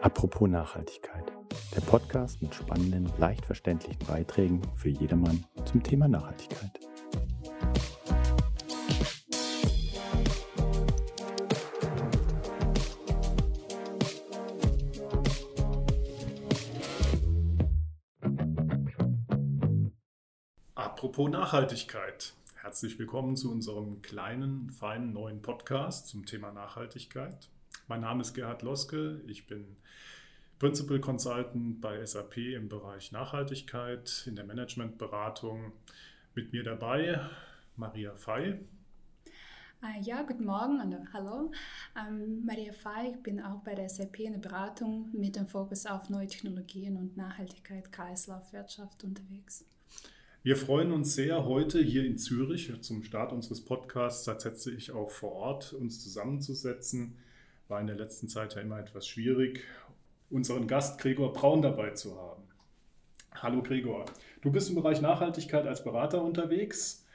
Apropos Nachhaltigkeit. Der Podcast mit spannenden, leicht verständlichen Beiträgen für jedermann zum Thema Nachhaltigkeit. Apropos Nachhaltigkeit. Herzlich willkommen zu unserem kleinen, feinen neuen Podcast zum Thema Nachhaltigkeit. Mein Name ist Gerhard Loske. Ich bin Principal Consultant bei SAP im Bereich Nachhaltigkeit in der Managementberatung. Mit mir dabei Maria Fey. Ah, ja, guten Morgen und hallo. Ähm, Maria Fey, ich bin auch bei der SAP in der Beratung mit dem Fokus auf neue Technologien und Nachhaltigkeit, Kreislaufwirtschaft unterwegs. Wir freuen uns sehr, heute hier in Zürich zum Start unseres Podcasts tatsächlich auch vor Ort uns zusammenzusetzen war in der letzten Zeit ja immer etwas schwierig, unseren Gast Gregor Braun dabei zu haben. Hallo Gregor, du bist im Bereich Nachhaltigkeit als Berater unterwegs.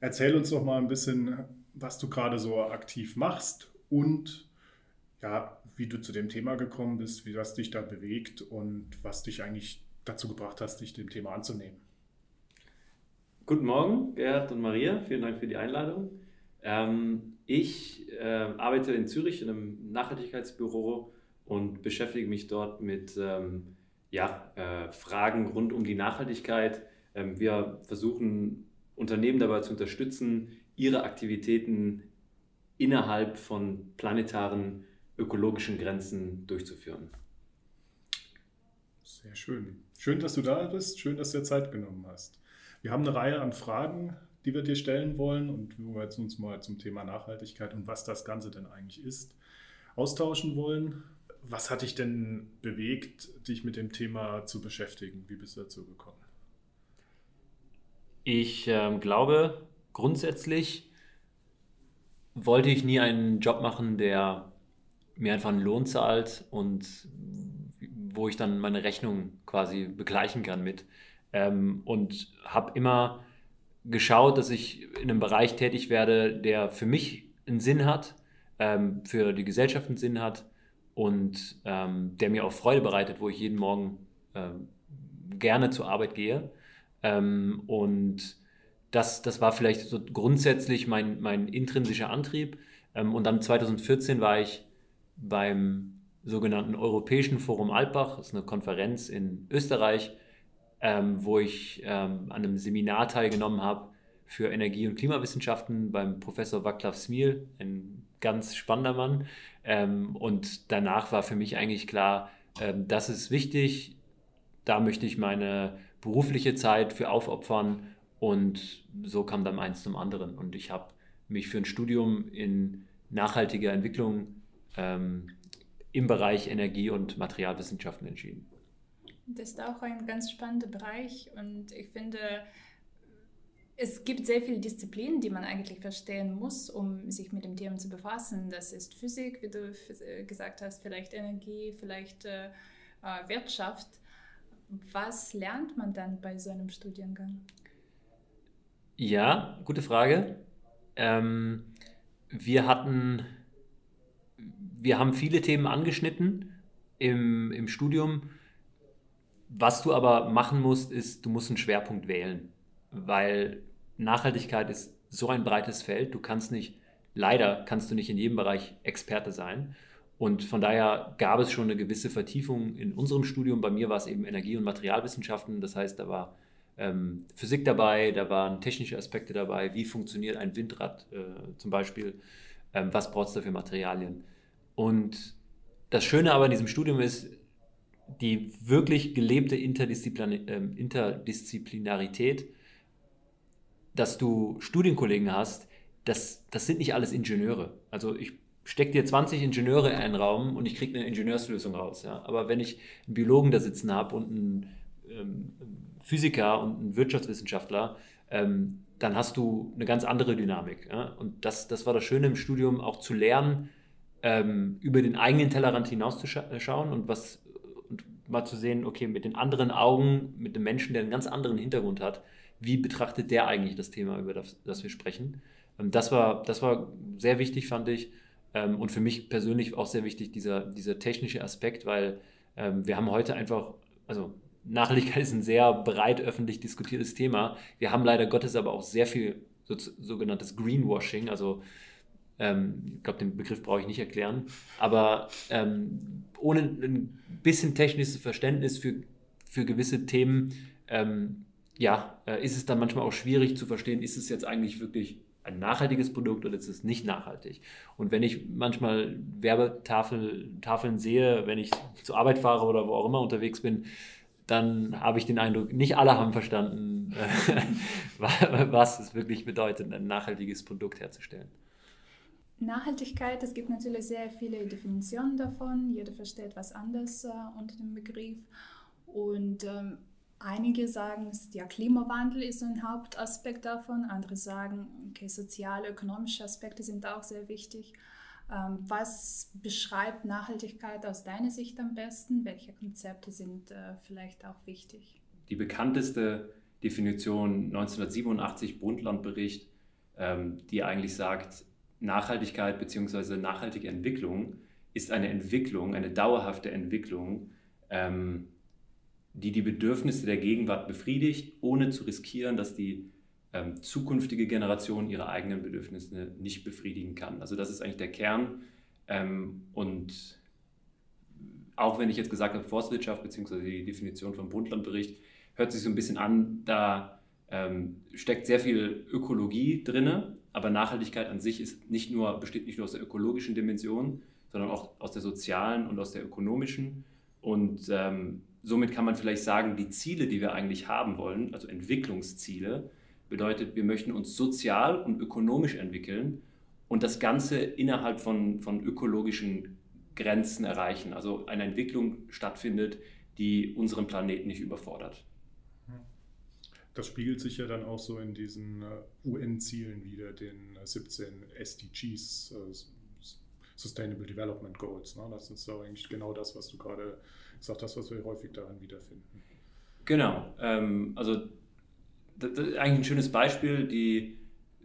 Erzähl uns doch mal ein bisschen, was du gerade so aktiv machst und ja, wie du zu dem Thema gekommen bist, wie das dich da bewegt und was dich eigentlich dazu gebracht hast, dich dem Thema anzunehmen. Guten Morgen, Gerhard und Maria. Vielen Dank für die Einladung. Ähm, ich äh, arbeite in Zürich in einem Nachhaltigkeitsbüro und beschäftige mich dort mit ähm, ja, äh, Fragen rund um die Nachhaltigkeit. Ähm, wir versuchen Unternehmen dabei zu unterstützen, ihre Aktivitäten innerhalb von planetaren ökologischen Grenzen durchzuführen. Sehr schön. Schön, dass du da bist. Schön, dass du dir Zeit genommen hast. Wir haben eine Reihe an Fragen die wir dir stellen wollen und wo wir jetzt uns mal zum Thema Nachhaltigkeit und was das Ganze denn eigentlich ist, austauschen wollen. Was hat dich denn bewegt, dich mit dem Thema zu beschäftigen? Wie bist du dazu gekommen? Ich äh, glaube, grundsätzlich wollte ich nie einen Job machen, der mir einfach einen Lohn zahlt und wo ich dann meine Rechnung quasi begleichen kann mit. Ähm, und habe immer geschaut, dass ich in einem Bereich tätig werde, der für mich einen Sinn hat, ähm, für die Gesellschaft einen Sinn hat und ähm, der mir auch Freude bereitet, wo ich jeden Morgen ähm, gerne zur Arbeit gehe. Ähm, und das, das war vielleicht so grundsätzlich mein, mein intrinsischer Antrieb. Ähm, und dann 2014 war ich beim sogenannten Europäischen Forum Altbach, das ist eine Konferenz in Österreich, ähm, wo ich ähm, an einem Seminar teilgenommen habe für Energie- und Klimawissenschaften beim Professor Václav Smil, ein ganz spannender Mann. Ähm, und danach war für mich eigentlich klar, ähm, das ist wichtig, da möchte ich meine berufliche Zeit für aufopfern und so kam dann eins zum anderen. Und ich habe mich für ein Studium in nachhaltiger Entwicklung ähm, im Bereich Energie- und Materialwissenschaften entschieden. Das ist auch ein ganz spannender Bereich und ich finde, es gibt sehr viele Disziplinen, die man eigentlich verstehen muss, um sich mit dem Thema zu befassen. Das ist Physik, wie du äh, gesagt hast, vielleicht Energie, vielleicht äh, äh, Wirtschaft. Was lernt man dann bei so einem Studiengang? Ja, gute Frage. Ähm, wir hatten, wir haben viele Themen angeschnitten im, im Studium was du aber machen musst, ist, du musst einen Schwerpunkt wählen, weil Nachhaltigkeit ist so ein breites Feld. Du kannst nicht, leider kannst du nicht in jedem Bereich Experte sein. Und von daher gab es schon eine gewisse Vertiefung in unserem Studium. Bei mir war es eben Energie- und Materialwissenschaften. Das heißt, da war ähm, Physik dabei, da waren technische Aspekte dabei. Wie funktioniert ein Windrad äh, zum Beispiel? Ähm, was braucht es da für Materialien? Und das Schöne aber in diesem Studium ist, die wirklich gelebte Interdisziplin ähm, Interdisziplinarität, dass du Studienkollegen hast, das, das sind nicht alles Ingenieure. Also ich stecke dir 20 Ingenieure in einen Raum und ich kriege eine Ingenieurslösung raus. Ja? Aber wenn ich einen Biologen da sitzen habe und einen ähm, Physiker und einen Wirtschaftswissenschaftler, ähm, dann hast du eine ganz andere Dynamik. Ja? Und das, das war das Schöne im Studium, auch zu lernen, ähm, über den eigenen Tellerrand hinauszuschauen und was mal zu sehen, okay, mit den anderen Augen, mit dem Menschen, der einen ganz anderen Hintergrund hat, wie betrachtet der eigentlich das Thema, über das, das wir sprechen. Ähm, das war, das war sehr wichtig, fand ich. Ähm, und für mich persönlich auch sehr wichtig dieser, dieser technische Aspekt, weil ähm, wir haben heute einfach, also Nachhaltigkeit ist ein sehr breit öffentlich diskutiertes Thema. Wir haben leider Gottes aber auch sehr viel so, sogenanntes Greenwashing, also ähm, ich glaube, den Begriff brauche ich nicht erklären, aber ähm, ohne ein bisschen technisches Verständnis für, für gewisse Themen, ähm, ja, äh, ist es dann manchmal auch schwierig zu verstehen, ist es jetzt eigentlich wirklich ein nachhaltiges Produkt oder ist es nicht nachhaltig? Und wenn ich manchmal Werbetafeln sehe, wenn ich zur Arbeit fahre oder wo auch immer unterwegs bin, dann habe ich den Eindruck, nicht alle haben verstanden, was es wirklich bedeutet, ein nachhaltiges Produkt herzustellen. Nachhaltigkeit, es gibt natürlich sehr viele Definitionen davon. Jeder versteht was anderes äh, unter dem Begriff. Und ähm, einige sagen, ja, Klimawandel ist ein Hauptaspekt davon. Andere sagen, okay, soziale, ökonomische Aspekte sind auch sehr wichtig. Ähm, was beschreibt Nachhaltigkeit aus deiner Sicht am besten? Welche Konzepte sind äh, vielleicht auch wichtig? Die bekannteste Definition 1987 Brundtland-Bericht, ähm, die eigentlich sagt, Nachhaltigkeit bzw. nachhaltige Entwicklung ist eine Entwicklung, eine dauerhafte Entwicklung, ähm, die die Bedürfnisse der Gegenwart befriedigt, ohne zu riskieren, dass die ähm, zukünftige Generation ihre eigenen Bedürfnisse nicht befriedigen kann. Also das ist eigentlich der Kern. Ähm, und auch wenn ich jetzt gesagt habe, Forstwirtschaft bzw. die Definition vom Brundtland-Bericht, hört sich so ein bisschen an, da ähm, steckt sehr viel Ökologie drin, aber Nachhaltigkeit an sich ist nicht nur, besteht nicht nur aus der ökologischen Dimension, sondern auch aus der sozialen und aus der ökonomischen. Und ähm, somit kann man vielleicht sagen, die Ziele, die wir eigentlich haben wollen, also Entwicklungsziele, bedeutet, wir möchten uns sozial und ökonomisch entwickeln und das Ganze innerhalb von, von ökologischen Grenzen erreichen. Also eine Entwicklung stattfindet, die unseren Planeten nicht überfordert. Das spiegelt sich ja dann auch so in diesen äh, UN-Zielen wieder, den 17 äh, SDGs, äh, Sustainable Development Goals. Ne? Das ist so eigentlich genau das, was du gerade gesagt hast, was wir häufig daran wiederfinden. Genau. Ähm, also das ist eigentlich ein schönes Beispiel. Die,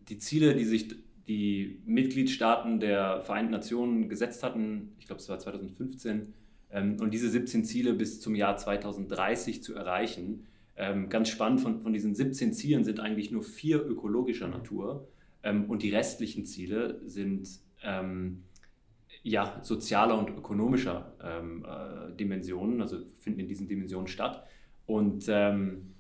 die Ziele, die sich die Mitgliedstaaten der Vereinten Nationen gesetzt hatten, ich glaube es war 2015, ähm, und diese 17 Ziele bis zum Jahr 2030 zu erreichen, ähm, ganz spannend, von, von diesen 17 Zielen sind eigentlich nur vier ökologischer Natur ähm, und die restlichen Ziele sind ähm, ja, sozialer und ökonomischer ähm, äh, Dimensionen, also finden in diesen Dimensionen statt. Und ähm,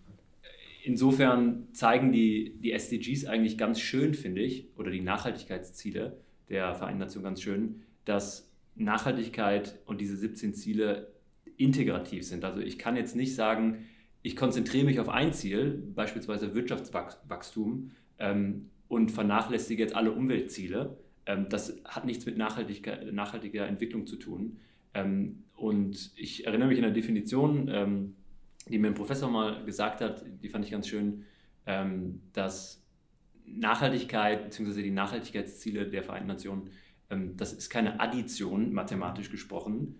insofern zeigen die, die SDGs eigentlich ganz schön, finde ich, oder die Nachhaltigkeitsziele der Vereinten Nationen ganz schön, dass Nachhaltigkeit und diese 17 Ziele integrativ sind. Also ich kann jetzt nicht sagen, ich konzentriere mich auf ein Ziel, beispielsweise Wirtschaftswachstum, ähm, und vernachlässige jetzt alle Umweltziele. Ähm, das hat nichts mit nachhaltiger, Entwicklung zu tun. Ähm, und ich erinnere mich an eine Definition, ähm, die mir ein Professor mal gesagt hat, die fand ich ganz schön, ähm, dass Nachhaltigkeit bzw. die Nachhaltigkeitsziele der Vereinten Nationen, ähm, das ist keine Addition, mathematisch gesprochen,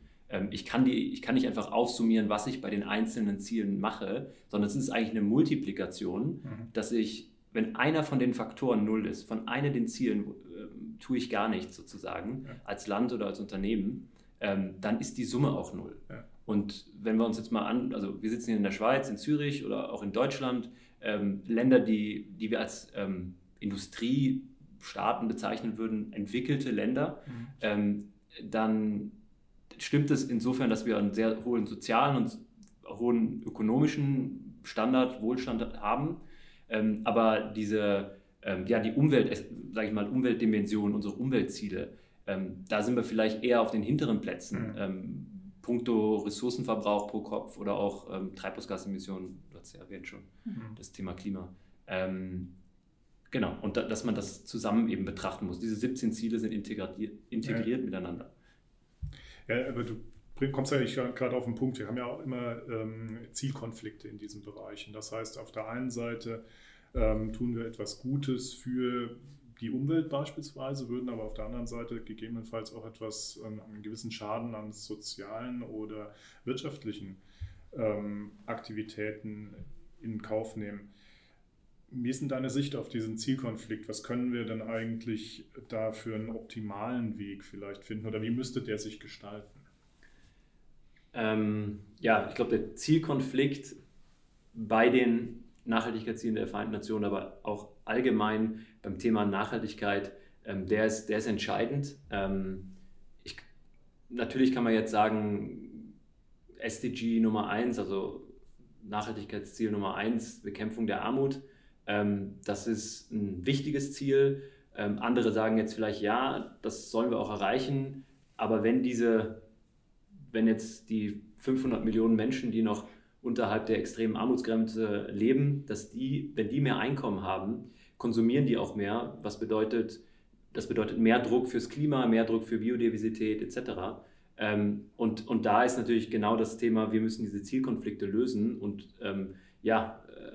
ich kann, die, ich kann nicht einfach aufsummieren, was ich bei den einzelnen Zielen mache, sondern es ist eigentlich eine Multiplikation, mhm. dass ich, wenn einer von den Faktoren null ist, von einem den Zielen äh, tue ich gar nichts sozusagen, ja. als Land oder als Unternehmen, ähm, dann ist die Summe auch null. Ja. Und wenn wir uns jetzt mal an, also wir sitzen hier in der Schweiz, in Zürich oder auch in Deutschland, ähm, Länder, die, die wir als ähm, Industriestaaten bezeichnen würden, entwickelte Länder, mhm. ähm, dann stimmt es insofern, dass wir einen sehr hohen sozialen und hohen ökonomischen Standard, Wohlstand haben. Ähm, aber diese, ähm, ja, die Umwelt, sage ich mal, Umweltdimension, unsere Umweltziele, ähm, da sind wir vielleicht eher auf den hinteren Plätzen. Mhm. Ähm, puncto Ressourcenverbrauch pro Kopf oder auch ähm, Treibhausgasemissionen, du hast ja erwähnt schon, mhm. das Thema Klima. Ähm, genau, und da, dass man das zusammen eben betrachten muss. Diese 17 Ziele sind integriert, integriert ja. miteinander. Ja, aber du kommst ja nicht gerade auf den Punkt. Wir haben ja auch immer ähm, Zielkonflikte in diesen Bereichen. Das heißt, auf der einen Seite ähm, tun wir etwas Gutes für die Umwelt beispielsweise, würden aber auf der anderen Seite gegebenenfalls auch etwas, ähm, einen gewissen Schaden an sozialen oder wirtschaftlichen ähm, Aktivitäten in Kauf nehmen. Wie ist denn deine Sicht auf diesen Zielkonflikt? Was können wir denn eigentlich da für einen optimalen Weg vielleicht finden oder wie müsste der sich gestalten? Ähm, ja, ich glaube, der Zielkonflikt bei den Nachhaltigkeitszielen der Vereinten Nationen, aber auch allgemein beim Thema Nachhaltigkeit, ähm, der, ist, der ist entscheidend. Ähm, ich, natürlich kann man jetzt sagen, SDG Nummer 1, also Nachhaltigkeitsziel Nummer 1, Bekämpfung der Armut, das ist ein wichtiges Ziel. Ähm, andere sagen jetzt vielleicht, ja, das sollen wir auch erreichen, aber wenn diese, wenn jetzt die 500 Millionen Menschen, die noch unterhalb der extremen Armutsgrenze leben, dass die, wenn die mehr Einkommen haben, konsumieren die auch mehr, was bedeutet, das bedeutet mehr Druck fürs Klima, mehr Druck für Biodiversität etc. Ähm, und, und da ist natürlich genau das Thema, wir müssen diese Zielkonflikte lösen und ähm, ja, äh,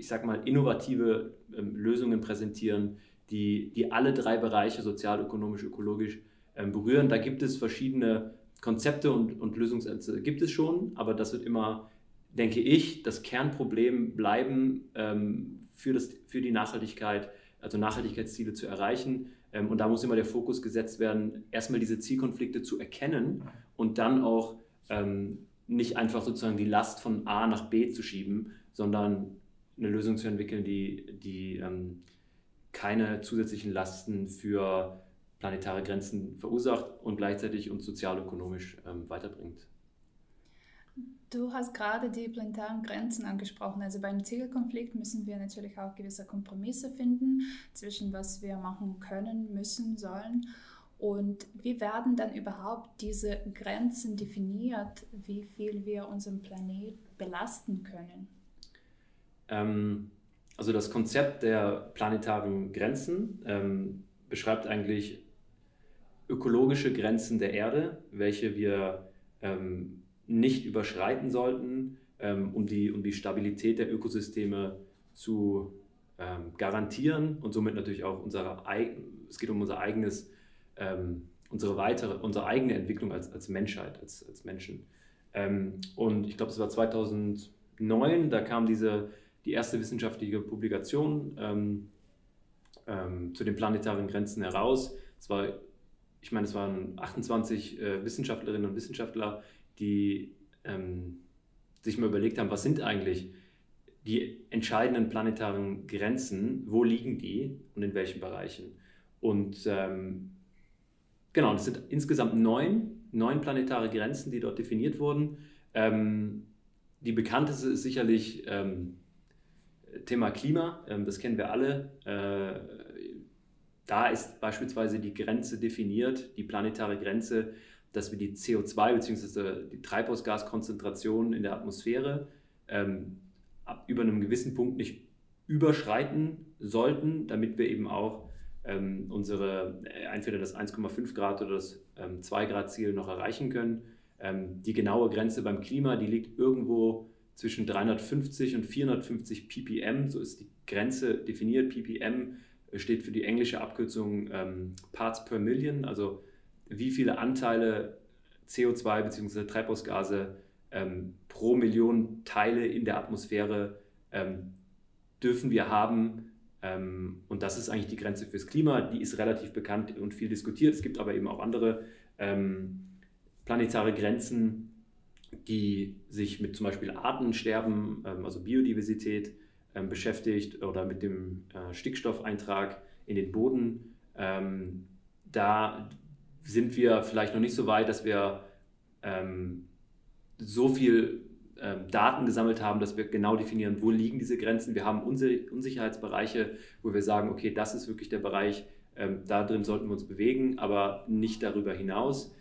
ich sag mal, innovative ähm, Lösungen präsentieren, die, die alle drei Bereiche, sozial, ökonomisch, ökologisch, ähm, berühren. Da gibt es verschiedene Konzepte und, und Lösungsansätze, gibt es schon, aber das wird immer, denke ich, das Kernproblem bleiben, ähm, für, das, für die Nachhaltigkeit, also Nachhaltigkeitsziele zu erreichen. Ähm, und da muss immer der Fokus gesetzt werden, erstmal diese Zielkonflikte zu erkennen und dann auch ähm, nicht einfach sozusagen die Last von A nach B zu schieben, sondern eine Lösung zu entwickeln, die, die ähm, keine zusätzlichen Lasten für planetare Grenzen verursacht und gleichzeitig uns sozialökonomisch ähm, weiterbringt. Du hast gerade die planetaren Grenzen angesprochen. Also beim Zielkonflikt müssen wir natürlich auch gewisse Kompromisse finden zwischen was wir machen können, müssen, sollen. Und wie werden dann überhaupt diese Grenzen definiert, wie viel wir unseren Planet belasten können? Ähm, also das Konzept der planetaren Grenzen ähm, beschreibt eigentlich ökologische Grenzen der Erde, welche wir ähm, nicht überschreiten sollten, ähm, um, die, um die Stabilität der Ökosysteme zu ähm, garantieren und somit natürlich auch unsere, es geht um unser eigenes, ähm, unsere weitere, unsere eigene Entwicklung als, als Menschheit, als, als Menschen. und ich glaube, es war 2009, da kam diese die erste wissenschaftliche Publikation ähm, ähm, zu den planetaren Grenzen heraus. Es war, ich meine, es waren 28 äh, Wissenschaftlerinnen und Wissenschaftler, die ähm, sich mal überlegt haben, was sind eigentlich die entscheidenden planetaren Grenzen, wo liegen die und in welchen Bereichen. Und ähm, genau, es sind insgesamt neun, neun planetare Grenzen, die dort definiert wurden. Ähm, die bekannteste ist sicherlich ähm, Thema Klima, ähm, das kennen wir alle. Äh, da ist beispielsweise die Grenze definiert, die planetare Grenze, dass wir die CO2 bzw. die Treibhausgaskonzentration in der Atmosphäre ähm, ab über einem gewissen Punkt nicht überschreiten sollten, damit wir eben auch ähm, unsere äh, entweder das 1,5 Grad oder das 2 Grad Ziel noch erreichen können. die genaue Grenze beim Klima, die liegt irgendwo zwischen 350 und 450 ppm, so ist die Grenze definiert. ppm steht für die englische Abkürzung ähm, Parts per Million, also wie viele Anteile CO2 bzw. Treibhausgase ähm, pro Million Teile in der Atmosphäre ähm, dürfen wir haben. Ähm, und das ist eigentlich die Grenze fürs Klima. Die ist relativ bekannt und viel diskutiert. Es gibt aber eben auch andere ähm, planetare Grenzen, die sich mit zum Beispiel Artensterben, ähm, also Biodiversität ähm, beschäftigt oder mit dem äh, Stickstoffeintrag in den Boden. Ähm, da sind wir vielleicht noch nicht so weit, dass wir so viel Daten gesammelt haben, dass wir genau definieren, wo liegen diese Grenzen. Wir haben Unsicherheitsbereiche, wo wir sagen, okay, das ist wirklich der Bereich, da drin sollten wir uns bewegen, aber nicht darüber hinaus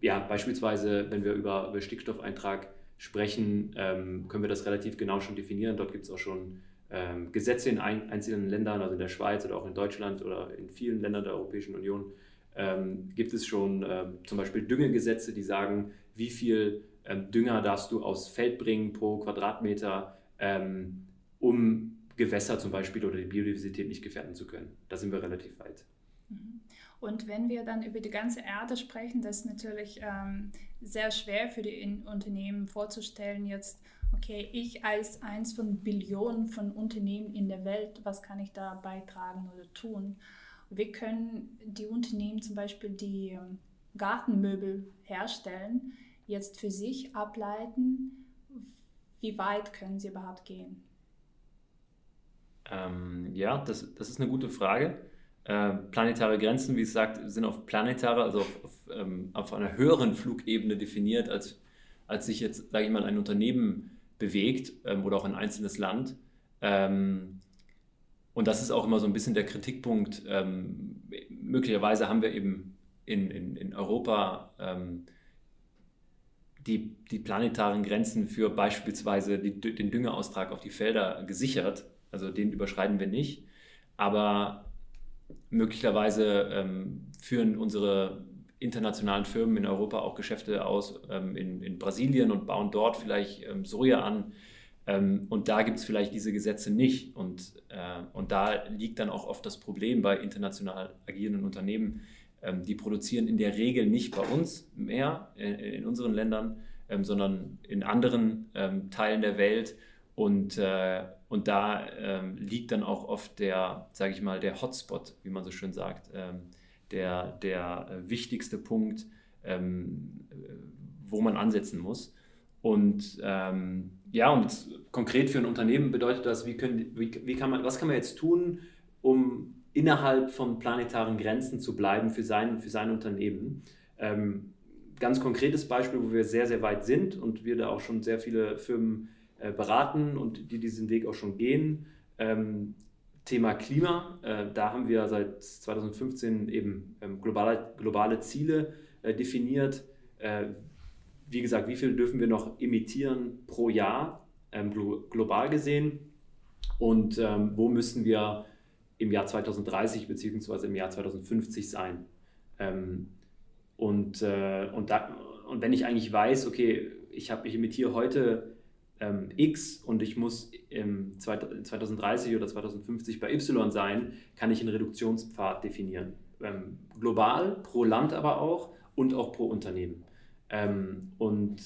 ja, beispielsweise, wenn wir über, über Stickstoffeintrag sprechen, ähm, können wir das relativ genau schon definieren. Dort gibt es auch schon ähm, Gesetze in ein, einzelnen Ländern, also in der Schweiz oder auch in Deutschland oder in vielen Ländern der Europäischen Union, ähm, gibt es schon ähm, zum Beispiel Düngegesetze, die sagen, wie viel ähm, Dünger darfst du aufs Feld bringen pro Quadratmeter, ähm, um Gewässer zum Beispiel oder die Biodiversität nicht gefährden zu können. Da sind wir relativ weit. Mhm. Und wenn wir dann über die ganze Erde sprechen, das ist natürlich ähm, sehr schwer für die in Unternehmen vorzustellen, jetzt, okay, ich als eins von Billionen von Unternehmen in der Welt, was kann ich da beitragen oder tun? Wir können die Unternehmen zum Beispiel, die ähm, Gartenmöbel herstellen, jetzt für sich ableiten, wie weit können sie überhaupt gehen? Ähm, ja, das, das ist eine gute Frage. Äh, planetare Grenzen, wie es sagt, sind auf planetare, also auf, auf, ähm, auf, einer höheren Flugebene definiert, als, als sich jetzt, sage ich mal, ein Unternehmen bewegt ähm, oder auch ein einzelnes Land. Ähm, und das ist auch immer so ein bisschen der Kritikpunkt. Ähm, möglicherweise haben wir eben in, in, in Europa ähm, die, die planetaren Grenzen für beispielsweise die, den Düngeaustrag auf die Felder gesichert. Also den überschreiten wir nicht. Aber möglicherweise ähm, führen unsere internationalen Firmen in Europa auch Geschäfte aus ähm, in, in, Brasilien und bauen dort vielleicht ähm, Soja an. Ähm, und da gibt es vielleicht diese Gesetze nicht. Und, äh, und da liegt dann auch oft das Problem bei international agierenden Unternehmen. Ähm, die produzieren in der Regel nicht bei uns mehr, in, in unseren Ländern, ähm, sondern in anderen Teilen der Welt. Und, äh, und da ähm, liegt dann auch oft der, sage ich mal, der Hotspot, wie man so schön sagt, ähm, der, der wichtigste Punkt, ähm, wo man ansetzen muss. Und ähm, ja, und konkret für ein Unternehmen bedeutet das, wie können, wie, wie kann man, was kann man jetzt tun, um innerhalb von planetaren Grenzen zu bleiben für sein, für sein Unternehmen? Ähm, ganz konkretes Beispiel, wo wir sehr, sehr weit sind und wir da auch schon sehr viele Firmen äh, beraten und die diesen Weg auch schon gehen. Ähm, Thema Klima, äh, da haben wir seit 2015 eben ähm, globale, globale Ziele äh, definiert. Äh, wie gesagt, wie viel dürfen wir noch emittieren pro Jahr ähm, glo global gesehen und ähm, wo müssen wir im Jahr 2030 bzw. im Jahr 2050 sein. Ähm, und, äh, und, da, und wenn ich eigentlich weiß, okay, ich, hab, ich emitiere heute ähm, X und ich muss im 2030 oder 2050 bei Y sein, kann ich einen Reduktionspfad definieren. Ähm, global, pro Land aber auch und auch pro Unternehmen. Ähm, und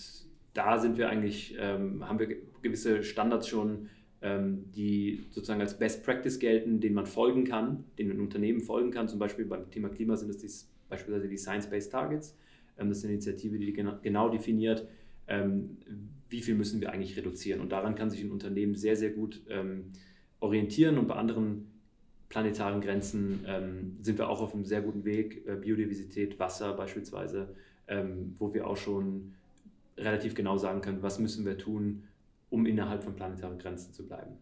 da sind wir eigentlich, ähm, haben wir gewisse Standards schon, ähm, die sozusagen als Best Practice gelten, denen man folgen kann, denen ein Unternehmen folgen kann. Zum Beispiel beim Thema Klima sind es beispielsweise die Science-Based Targets. Ähm, das ist eine Initiative, die genau, definiert, ähm, wie viel müssen wir eigentlich reduzieren. Und daran kann sich ein Unternehmen sehr, sehr gut ähm, orientieren und bei anderen planetaren Grenzen ähm, sind wir auch auf einem sehr guten Weg. Äh, Biodiversität, Wasser beispielsweise, ähm, wo wir auch schon relativ genau sagen können, was müssen wir tun, um innerhalb von planetaren Grenzen zu bleiben.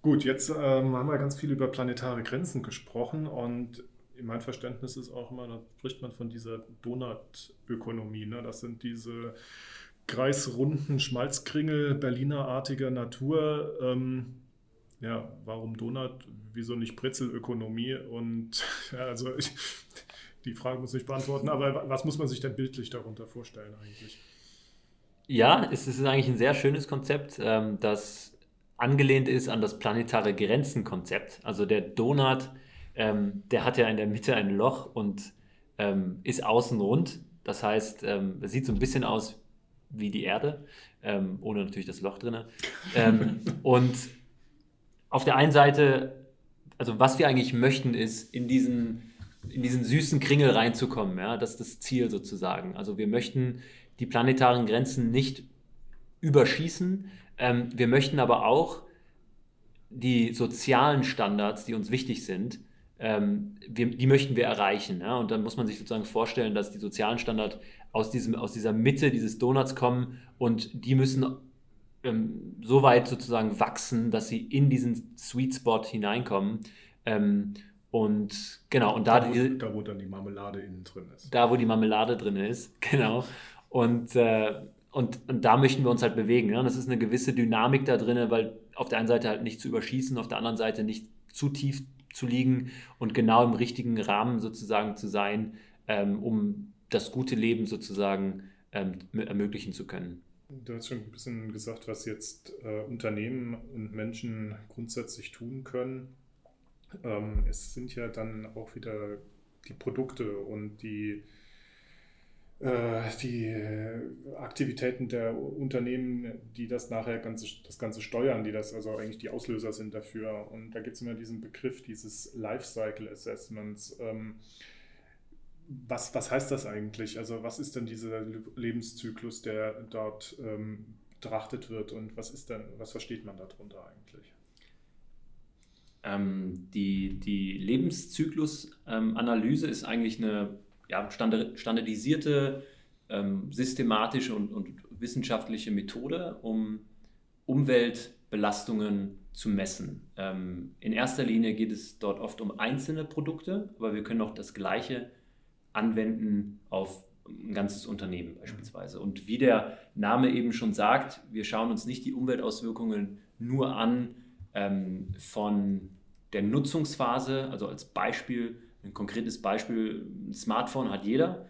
Gut, jetzt ähm, haben wir ganz viel über planetare Grenzen gesprochen und in meinem Verständnis ist auch immer, da spricht man von dieser Donutökonomie. Ne? Das sind diese kreisrunden Schmalzkringel Berlinerartiger Natur. Ähm, ja, warum Donut? Wieso nicht Brezelökonomie? Und ja, also ich, die Frage muss ich beantworten, aber was muss man sich denn bildlich darunter vorstellen eigentlich? Ja, es ist eigentlich ein sehr schönes Konzept, ähm, das angelehnt ist an das planetare Grenzenkonzept. Also der Donut ähm, der hat ja in der Mitte ein Loch und ähm, ist außen rund. Das heißt, ähm, es sieht so ein bisschen aus wie die Erde, ähm, ohne natürlich das Loch drin. Ähm, und auf der einen Seite, also was wir eigentlich möchten, ist in diesen, in diesen süßen Kringel reinzukommen. Ja? Das ist das Ziel sozusagen. Also wir möchten die planetaren Grenzen nicht überschießen. Ähm, wir möchten aber auch die sozialen Standards, die uns wichtig sind, ähm, wir, die möchten wir erreichen. Ja? Und dann muss man sich sozusagen vorstellen, dass die sozialen Standards aus, diesem, aus dieser Mitte dieses Donuts kommen und die müssen ähm, so weit sozusagen wachsen, dass sie in diesen Sweet Spot hineinkommen. Ähm, und genau, und da, da, wo, da, wo dann die Marmelade innen drin ist. Da, wo die Marmelade drin ist, genau. Und, äh, und, und da möchten wir uns halt bewegen. Und das ist eine gewisse Dynamik da drin, weil auf der einen Seite halt nicht zu überschießen, auf der anderen Seite nicht zu tief zu liegen und genau im richtigen Rahmen sozusagen zu sein, ähm, um das gute Leben sozusagen ähm, ermöglichen zu können. Du hast schon ein bisschen gesagt, was jetzt äh, Unternehmen und Menschen grundsätzlich tun können. Ähm, es sind ja dann auch wieder die Produkte und die, äh, die Aktivitäten der Unternehmen, die das nachher ganze, das Ganze steuern, die das also eigentlich die Auslöser sind dafür. Und da gibt es immer diesen Begriff dieses Lifecycle Assessments. Ähm, was, was heißt das eigentlich? Also was ist denn dieser Lebenszyklus, der dort ähm, betrachtet wird und was ist denn, was versteht man darunter eigentlich? Ähm, die, die Lebenszyklusanalyse ist eigentlich eine ja, standardisierte, ähm, systematische und, und wissenschaftliche Methode, um Umweltbelastungen zu messen. Ähm, in erster Linie geht es dort oft um einzelne Produkte, aber wir können auch das Gleiche anwenden auf ein ganzes Unternehmen beispielsweise. Und wie der Name eben schon sagt, wir schauen uns nicht die Umweltauswirkungen nur an ähm, von der Nutzungsphase, also als Beispiel, ein konkretes Beispiel, ein Smartphone hat jeder,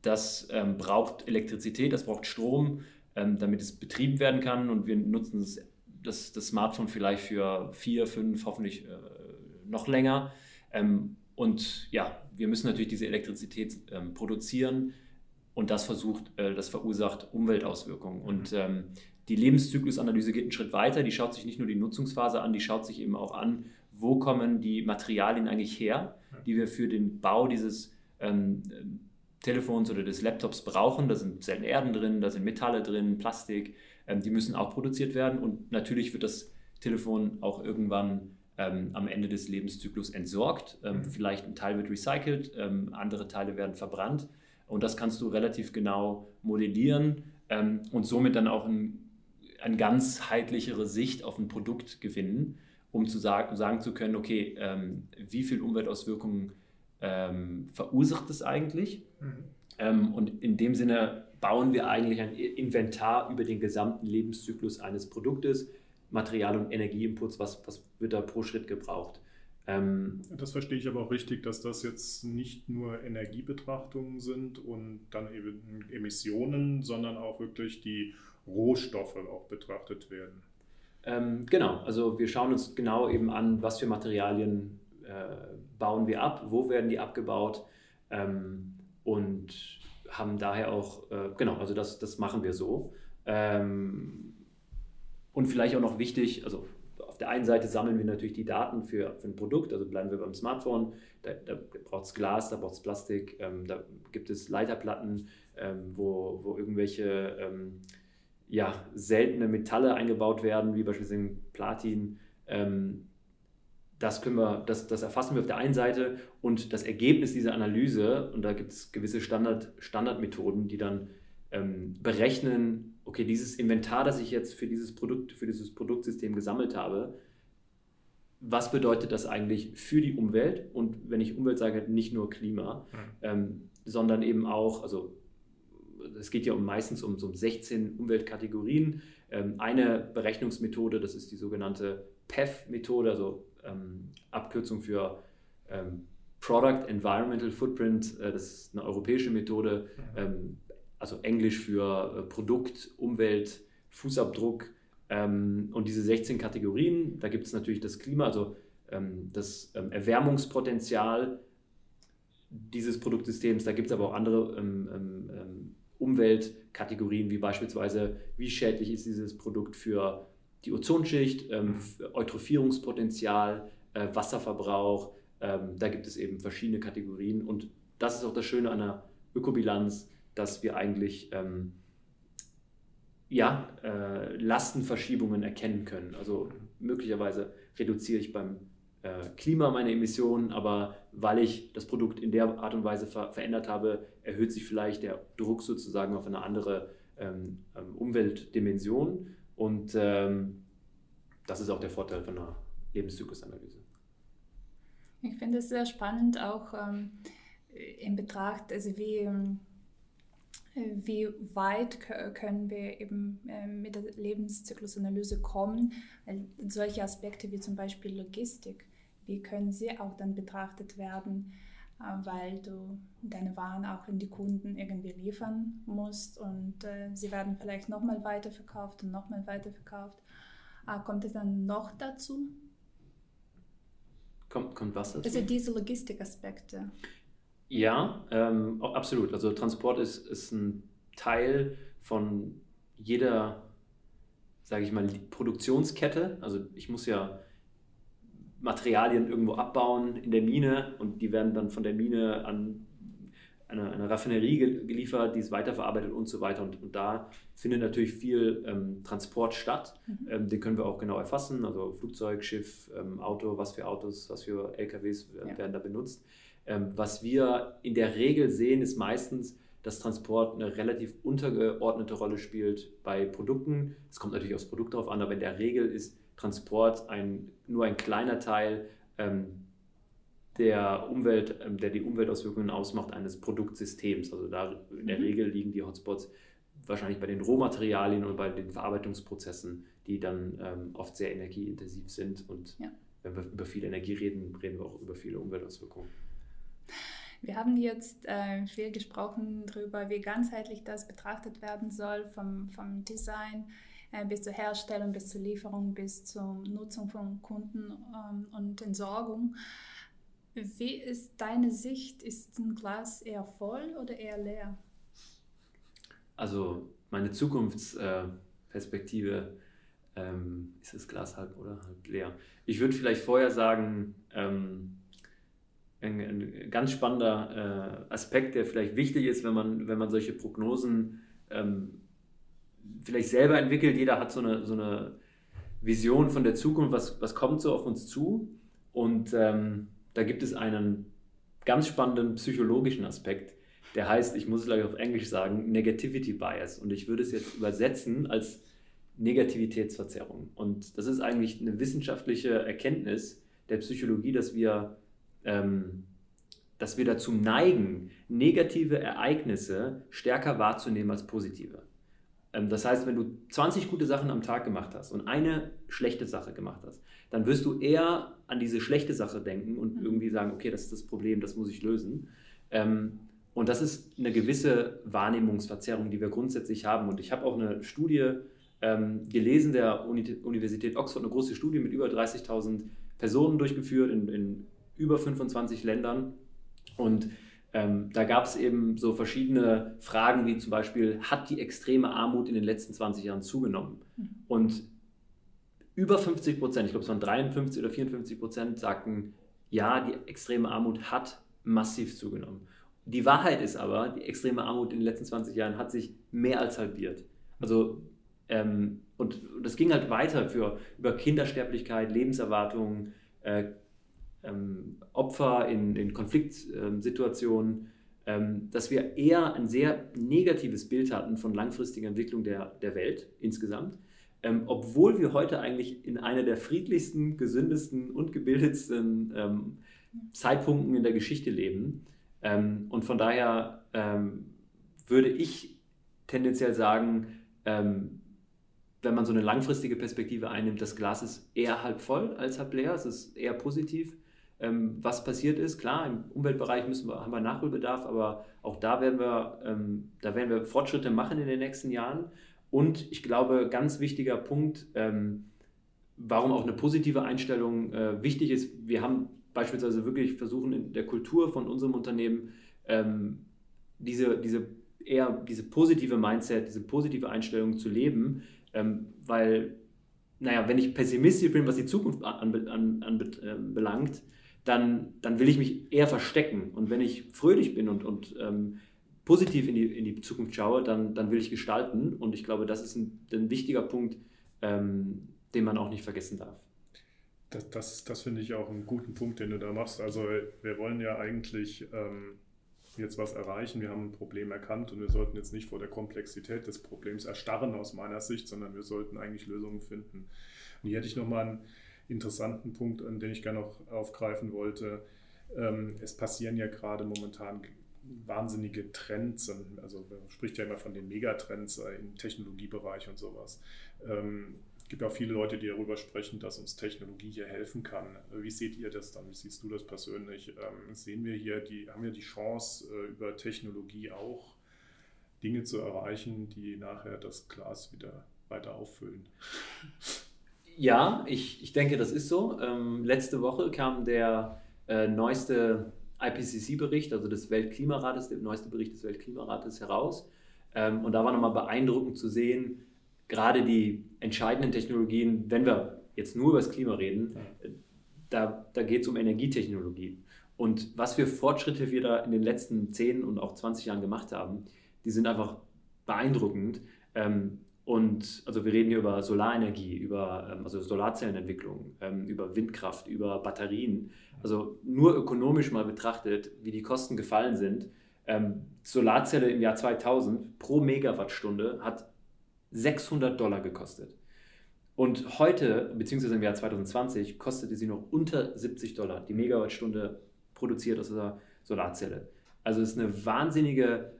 das ähm, braucht Elektrizität, das braucht Strom, ähm, damit es betrieben werden kann und wir nutzen das, das, das Smartphone vielleicht für vier, fünf, hoffentlich äh, noch länger. Ähm, und ja, wir müssen natürlich diese Elektrizität ähm, produzieren und das versucht, äh, das verursacht Umweltauswirkungen. Mhm. Und ähm, die Lebenszyklusanalyse geht einen Schritt weiter, die schaut sich nicht nur die Nutzungsphase an, die schaut sich eben auch an, wo kommen die Materialien eigentlich her, die wir für den Bau dieses ähm, Telefons oder des Laptops brauchen. Da sind seltene Erden drin, da sind Metalle drin, Plastik, ähm, die müssen auch produziert werden und natürlich wird das Telefon auch irgendwann ähm, am Ende des Lebenszyklus entsorgt. Ähm, mhm. Vielleicht ein Teil wird recycelt, ähm, andere Teile werden verbrannt. Und das kannst du relativ genau modellieren ähm, und somit dann auch ein, eine ganzheitlichere Sicht auf ein Produkt gewinnen, um zu sagen, sagen zu können, okay, ähm, wie viel Umweltauswirkungen ähm, verursacht es eigentlich? Mhm. und in dem Sinne bauen wir eigentlich ein Inventar über den gesamten Lebenszyklus eines Produktes Material- und Energieinputs, was, was wird da pro Schritt gebraucht. Ähm, das verstehe ich aber auch richtig, dass das jetzt nicht nur Energiebetrachtungen sind und dann eben Emissionen, sondern auch wirklich die Rohstoffe auch betrachtet werden. Ähm, genau, also wir schauen uns genau eben an, was für Materialien äh, bauen wir ab, wo werden die abgebaut ähm, und haben daher auch, äh, genau, also das, das machen wir so. Ähm, und vielleicht auch noch wichtig, also auf der einen Seite sammeln wir natürlich die Daten für, für ein Produkt, also bleiben wir beim Smartphone, da, da braucht es Glas, da braucht es Plastik, ähm, da gibt es Leiterplatten, ähm, wo, wo irgendwelche ähm, ja, seltene Metalle eingebaut werden, wie beispielsweise Platin. Ähm, das, können wir, das, das erfassen wir auf der einen Seite und das Ergebnis dieser Analyse, und da gibt es gewisse Standard, Standardmethoden, die dann ähm, berechnen, okay, dieses Inventar, das ich jetzt für dieses Produkt, für dieses Produktsystem gesammelt habe, was bedeutet das eigentlich für die Umwelt? Und wenn ich Umwelt sage, nicht nur Klima, mhm. ähm, sondern eben auch, also es geht ja um, meistens um so um 16 Umweltkategorien. Ähm, eine Berechnungsmethode, das ist die sogenannte PEF-Methode, also ähm, Abkürzung für ähm, Product Environmental Footprint, äh, das ist eine europäische Methode. Mhm. Also Englisch für äh, Produkt, Umwelt, Fußabdruck ähm, und diese 16 Kategorien. Da gibt es natürlich das Klima, also ähm, das ähm, Erwärmungspotenzial dieses Produktsystems. Da gibt es aber auch andere ähm, ähm, ähm, Umweltkategorien, wie beispielsweise, wie schädlich ist dieses Produkt für die Ozonschicht, Eutrophierungspotenzial, äh, Wasserverbrauch. da gibt es eben verschiedene Kategorien und das ist auch das Schöne an der Ökobilanz dass wir eigentlich ähm, ja, äh, Lastenverschiebungen erkennen können. Also möglicherweise reduziere ich beim äh, Klima meine Emissionen, aber weil ich das Produkt in der Art und Weise ver verändert habe, erhöht sich vielleicht der Druck sozusagen auf eine andere ähm, ähm Umweltdimension. Und ähm, das ist auch der Vorteil von einer Lebenszyklusanalyse. Ich finde es sehr spannend, auch ähm, in Betracht, also wie ähm, wie weit können wir eben äh, mit der Lebenszyklusanalyse kommen. Solche Aspekte wie zum Beispiel Logistik, wie können sie auch dann betrachtet werden, äh, weil du deine Waren auch in die Kunden irgendwie liefern musst und äh, sie werden vielleicht nochmal weiterverkauft und nochmal weiterverkauft. Kommt es dann noch dazu? Kommt, kommt was dazu? Also diese Logistikaspekte. Ja, ähm, absolut. Also Transport ist, ist ein Teil von jeder, sage ich mal, Produktionskette. Also ich muss ja Materialien irgendwo abbauen in der Mine und die werden dann von der Mine an eine, eine Raffinerie geliefert, die es weiterverarbeitet und so weiter. Und, und da findet natürlich viel ähm, Transport statt. Mhm. Ähm, den können wir auch genau erfassen, also Flugzeug, Schiff, ähm, Auto, was für Autos, was für LKWs ja. werden da benutzt. Ähm, was wir in der Regel sehen, ist meistens, dass Transport eine relativ untergeordnete Rolle spielt bei Produkten. Es kommt natürlich aufs Produkt drauf an, aber in der Regel ist Transport ein, nur ein kleiner Teil ähm, der Umwelt, ähm, der die Umweltauswirkungen ausmacht eines Produktsystems. Also da in der mhm. Regel liegen die Hotspots wahrscheinlich bei den Rohmaterialien und bei den Verarbeitungsprozessen, die dann ähm, oft sehr energieintensiv sind. Und ja. wenn wir über viel Energie reden, reden wir auch über viele Umweltauswirkungen. Wir haben jetzt äh, viel gesprochen darüber, wie ganzheitlich das betrachtet werden soll, vom, vom Design äh, bis zur Herstellung, bis zur Lieferung, bis zur Nutzung von Kunden ähm, und Entsorgung. Wie ist deine Sicht? Ist ein Glas eher voll oder eher leer? Also meine Zukunftsperspektive ähm, ist das Glas halb oder halb leer. Ich würde vielleicht vorher sagen, ähm, ein, ein, ganz spannender äh, Aspekt, der vielleicht wichtig ist, wenn man, wenn man solche Prognosen ähm, vielleicht selber entwickelt. Jeder hat so eine, so eine Vision von der Zukunft, was, was kommt so auf uns zu. Und ähm, da gibt es einen ganz spannenden psychologischen Aspekt, der heißt, ich muss es gleich auf Englisch sagen, Negativity Bias. Und ich würde es jetzt übersetzen als Negativitätsverzerrung. Und das ist eigentlich eine wissenschaftliche Erkenntnis der Psychologie, dass wir, ähm, dass wir dazu neigen, negative Ereignisse stärker wahrzunehmen als positive. Ähm, das heißt, wenn du 20 gute Sachen am Tag gemacht hast und eine schlechte Sache gemacht hast, dann wirst du eher an diese schlechte Sache denken und mhm. irgendwie sagen, okay, das ist das Problem, das muss ich lösen. Ähm, und das ist eine gewisse Wahrnehmungsverzerrung, die wir grundsätzlich haben. Und ich habe auch eine Studie ähm, gelesen der Universität Oxford, eine große Studie mit über 30.000 Personen durchgeführt in, in über 25 Ländern. Und ähm, da gab es eben so verschiedene Fragen, wie zum Beispiel, hat die extreme Armut in den letzten 20 Jahren zugenommen? Mhm. Und über 50 Prozent, ich glaube es waren 53 oder 54 Prozent, sagten, ja, die extreme Armut hat massiv zugenommen. Die Wahrheit ist aber, die extreme Armut in den letzten 20 Jahren hat sich mehr als halbiert. Also, ähm, und das ging halt weiter für, über Kindersterblichkeit, Lebenserwartung, äh, ähm, Opfer in, in Konfliktsituationen, ähm, dass wir eher ein sehr negatives Bild hatten von langfristiger Entwicklung der, der Welt insgesamt ähm, obwohl wir heute eigentlich in einer der friedlichsten, gesündesten und gebildetsten ähm, Zeitpunkten in der Geschichte leben. Ähm, und von daher ähm, würde ich tendenziell sagen, ähm, wenn man so eine langfristige Perspektive einnimmt, das Glas ist eher halb voll als halb leer, es ist eher positiv. Ähm, was passiert ist, klar, im Umweltbereich müssen wir, haben wir Nachholbedarf, aber auch da werden wir, da werden wir Fortschritte machen in den nächsten Jahren. Und ich glaube, ganz wichtiger Punkt, ähm, warum auch eine positive Einstellung äh, wichtig ist. Wir haben beispielsweise wirklich versuchen in der Kultur von unserem Unternehmen ähm, diese, diese eher diese positive Mindset, diese positive Einstellung zu leben, ähm, weil, naja, wenn ich pessimistisch bin, was die Zukunft anbelangt, an, an, äh, dann, dann will ich mich eher verstecken. Und wenn ich fröhlich bin und, und ähm, positiv in die, in die Zukunft schaue, dann, dann will ich gestalten. Und ich glaube, das ist ein, ein wichtiger Punkt, ähm, den man auch nicht vergessen darf. Das, das, das finde ich auch einen guten Punkt, den du da machst. Also wir wollen ja eigentlich ähm, jetzt was erreichen. Wir haben ein Problem erkannt und wir sollten jetzt nicht vor der Komplexität des Problems erstarren aus meiner Sicht, sondern wir sollten eigentlich Lösungen finden. Und hier hätte ich nochmal einen interessanten Punkt, an den ich gerne noch aufgreifen wollte. Ähm, es passieren ja gerade momentan wahnsinnige Trends, also man spricht ja immer von den Megatrends äh, im Technologiebereich und sowas. Ähm, es gibt auch viele Leute, die darüber sprechen, dass uns Technologie hier helfen kann. Wie seht ihr das dann? Wie siehst du das persönlich? Ähm, sehen wir hier, die, haben wir die Chance, äh, über Technologie auch Dinge zu erreichen, die nachher das Glas wieder weiter auffüllen? Ja, ich, ich denke, das ist so. Ähm, letzte Woche kam der äh, neueste IPCC-Bericht, also des Weltklimarates, der neueste Bericht des Weltklimarates heraus. Ähm, und da war nochmal beeindruckend zu sehen, gerade die entscheidenden Technologien, wenn wir jetzt nur über das Klima reden, äh, da, da geht es um Energietechnologie. Und was für Fortschritte wir da in den letzten 10 und auch 20 Jahren gemacht haben, die sind einfach beeindruckend. Ähm, und also wir reden hier über Solarenergie, über ähm, also Solarzellenentwicklung, ähm, über Windkraft, über Batterien. Also nur ökonomisch mal betrachtet, wie die Kosten gefallen sind. Ähm, Solarzelle im Jahr 2000 pro Megawattstunde hat 600 Dollar gekostet. Und heute, beziehungsweise im Jahr 2020, kostete sie noch unter 70 Dollar die Megawattstunde produziert aus dieser Solarzelle. Also es ist eine wahnsinnige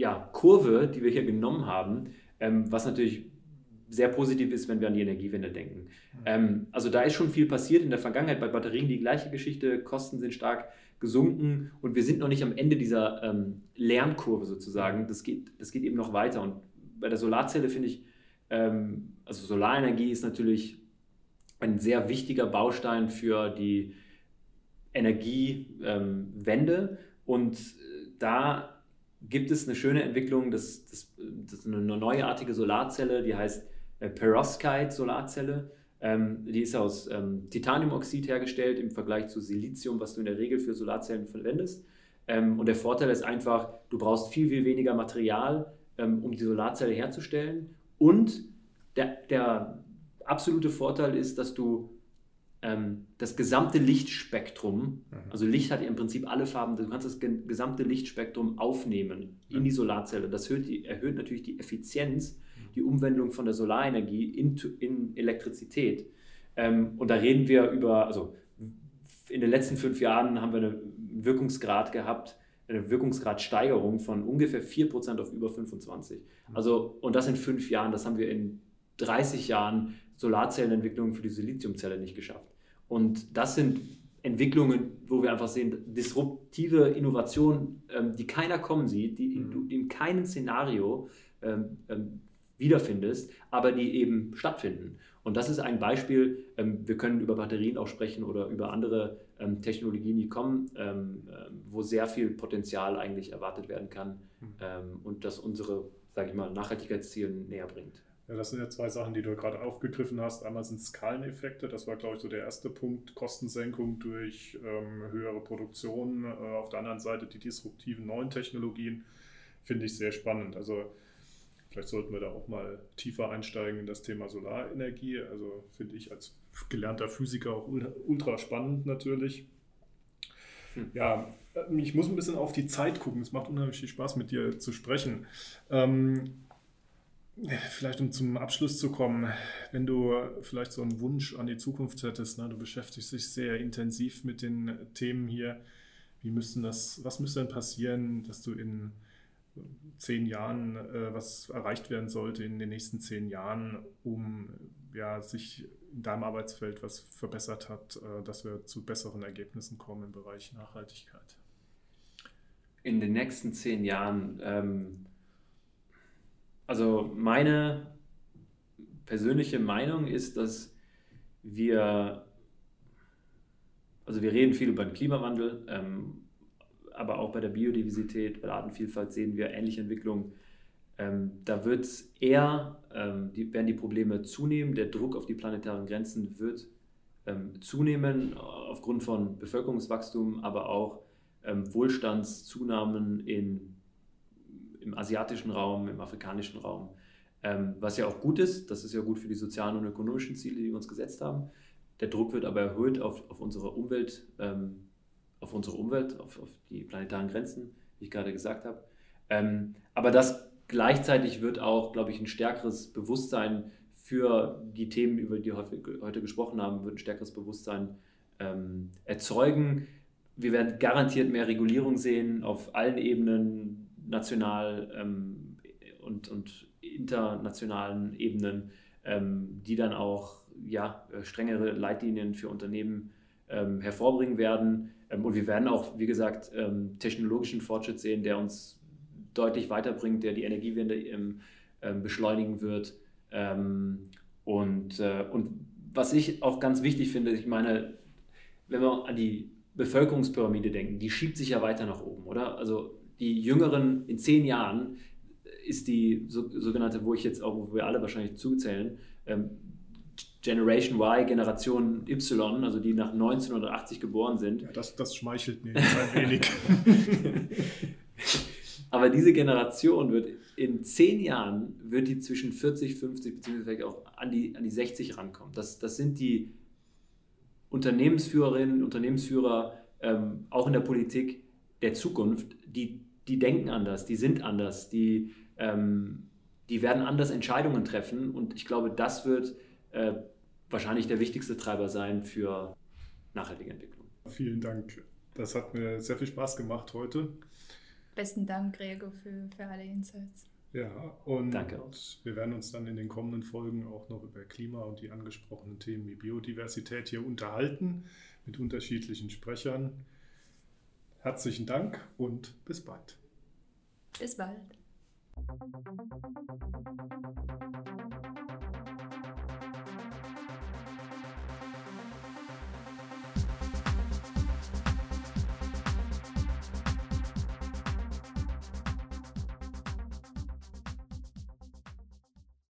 ja, Kurve, die wir hier genommen haben, ähm, was natürlich sehr positiv ist, wenn wir an die Energiewende denken. Ähm, also da ist schon viel passiert in der Vergangenheit bei Batterien, die gleiche Geschichte, Kosten sind stark gesunken und wir sind noch nicht am Ende dieser ähm, Lernkurve sozusagen. Das geht, das geht eben noch weiter und bei der Solarzelle finde ich, ähm, also Solarenergie ist natürlich ein sehr wichtiger Baustein für die Energiewende und da gibt es eine schöne Entwicklung, das, das, das ist eine neuartige Solarzelle, die heißt äh, Perovskite-Solarzelle. Ähm, die ist aus ähm, Titaniumoxid hergestellt im Vergleich zu Silizium, was du in der Regel für Solarzellen verwendest. Ähm, und der Vorteil ist einfach, du brauchst viel, viel weniger Material, ähm, um die Solarzelle herzustellen. Und der, der absolute Vorteil ist, dass du ähm, das gesamte Lichtspektrum, mhm. also Licht hat ja im Prinzip alle Farben, du kannst das gesamte Lichtspektrum aufnehmen in die Solarzelle. Das erhöht, die, erhöht natürlich die Effizienz, mhm. die Umwandlung von der Solarenergie in, in Elektrizität. Ähm, und da reden wir über, also in den letzten fünf Jahren haben wir einen Wirkungsgrad gehabt, eine Wirkungsgradsteigerung von ungefähr 4% auf über 25%. Mhm. Also, und das in fünf Jahren, das haben wir in 30 Jahren Solarzellenentwicklung für die Siliziumzelle nicht geschafft. Und das sind Entwicklungen, wo wir einfach sehen, disruptive Innovationen, ähm, die keiner kommen sieht, die mhm. du in keinem Szenario ähm, ähm, wiederfindest, aber die eben stattfinden. Und das ist ein Beispiel, wir können über Batterien auch sprechen oder über andere Technologien, die kommen, wo sehr viel Potenzial eigentlich erwartet werden kann mhm. und das unsere, sage ich mal, Nachhaltigkeitsziele näher bringt. Ja, das sind ja zwei Sachen, die du gerade aufgegriffen hast. Einmal sind Skaleneffekte, das war, glaube ich, so der erste Punkt, Kostensenkung durch ähm, höhere Produktion. Äh, auf der anderen Seite die disruptiven neuen Technologien, finde ich sehr spannend. Also vielleicht sollten wir da auch mal tiefer einsteigen in das Thema Solarenergie. Also finde ich als gelernter Physiker auch ultra spannend natürlich. Hm. Ja, äh, ich muss ein bisschen auf die Zeit gucken. Es macht unheimlich viel Spaß, mit dir zu sprechen. Ähm, Vielleicht um zum Abschluss zu kommen, wenn du vielleicht so einen Wunsch an die Zukunft hättest, ne? du beschäftigst dich sehr intensiv mit den Themen hier. Wie müssten das, was müsste denn passieren, dass du in zehn Jahren, äh, was erreicht werden sollte in den nächsten zehn Jahren, um ja, sich in deinem Arbeitsfeld was verbessert hat, äh, dass wir zu besseren Ergebnissen kommen im Bereich Nachhaltigkeit? In den nächsten zehn Jahren ähm also meine persönliche Meinung ist, dass wir, also wir reden viel über den Klimawandel, ähm, aber auch bei der Biodiversität, bei der Artenvielfalt sehen wir ähnliche Entwicklungen. Ähm, da wird eher, ähm, die, werden die Probleme zunehmen, der Druck auf die planetaren Grenzen wird ähm, zunehmen aufgrund von Bevölkerungswachstum, aber auch ähm, Wohlstandszunahmen in im asiatischen Raum, im afrikanischen Raum, ähm, was ja auch gut ist. Das ist ja gut für die sozialen und ökonomischen Ziele, die wir uns gesetzt haben. Der Druck wird aber erhöht auf, auf unsere Umwelt, ähm, auf unsere Umwelt, auf, auf, die planetaren Grenzen, wie ich gerade gesagt habe. Ähm, aber das gleichzeitig wird auch, glaube ich, ein stärkeres Bewusstsein für die Themen, über die wir heute gesprochen haben, wird ein stärkeres Bewusstsein ähm, erzeugen. Wir werden garantiert mehr Regulierung sehen auf allen Ebenen, national ähm, und, und internationalen Ebenen, ähm, die dann auch ja, strengere Leitlinien für Unternehmen ähm, hervorbringen werden. Ähm, und wir werden auch, wie gesagt, ähm, technologischen Fortschritt sehen, der uns deutlich weiterbringt, der die Energiewende ähm, beschleunigen wird. Und, äh, und was ich auch ganz wichtig finde, ich meine, wenn wir an die Bevölkerungspyramide denken, die schiebt sich ja weiter nach oben, oder? Also die Jüngeren in zehn Jahren ist die so, sogenannte, wo ich jetzt auch, wo wir alle wahrscheinlich zuzählen, ähm, Generation Y, Generation Y, also die nach 1980 geboren sind. Ja, das, das schmeichelt mir jetzt ein wenig. Aber diese Generation wird in zehn Jahren wird die zwischen 40, 50 beziehungsweise auch an die, an die 60 rankommen. Das, das sind die Unternehmensführerinnen, Unternehmensführer, ähm, auch in der Politik der Zukunft, die, die denken anders, die sind anders, die, ähm, die werden anders Entscheidungen treffen und ich glaube, das wird äh, wahrscheinlich der wichtigste Treiber sein für nachhaltige Entwicklung. Vielen Dank. Das hat mir sehr viel Spaß gemacht heute. Besten Dank, Gregor, für, für alle Insights. Ja, und Danke. wir werden uns dann in den kommenden Folgen auch noch über Klima und die angesprochenen Themen wie Biodiversität hier unterhalten mit unterschiedlichen Sprechern. Herzlichen Dank und bis bald. Bis bald.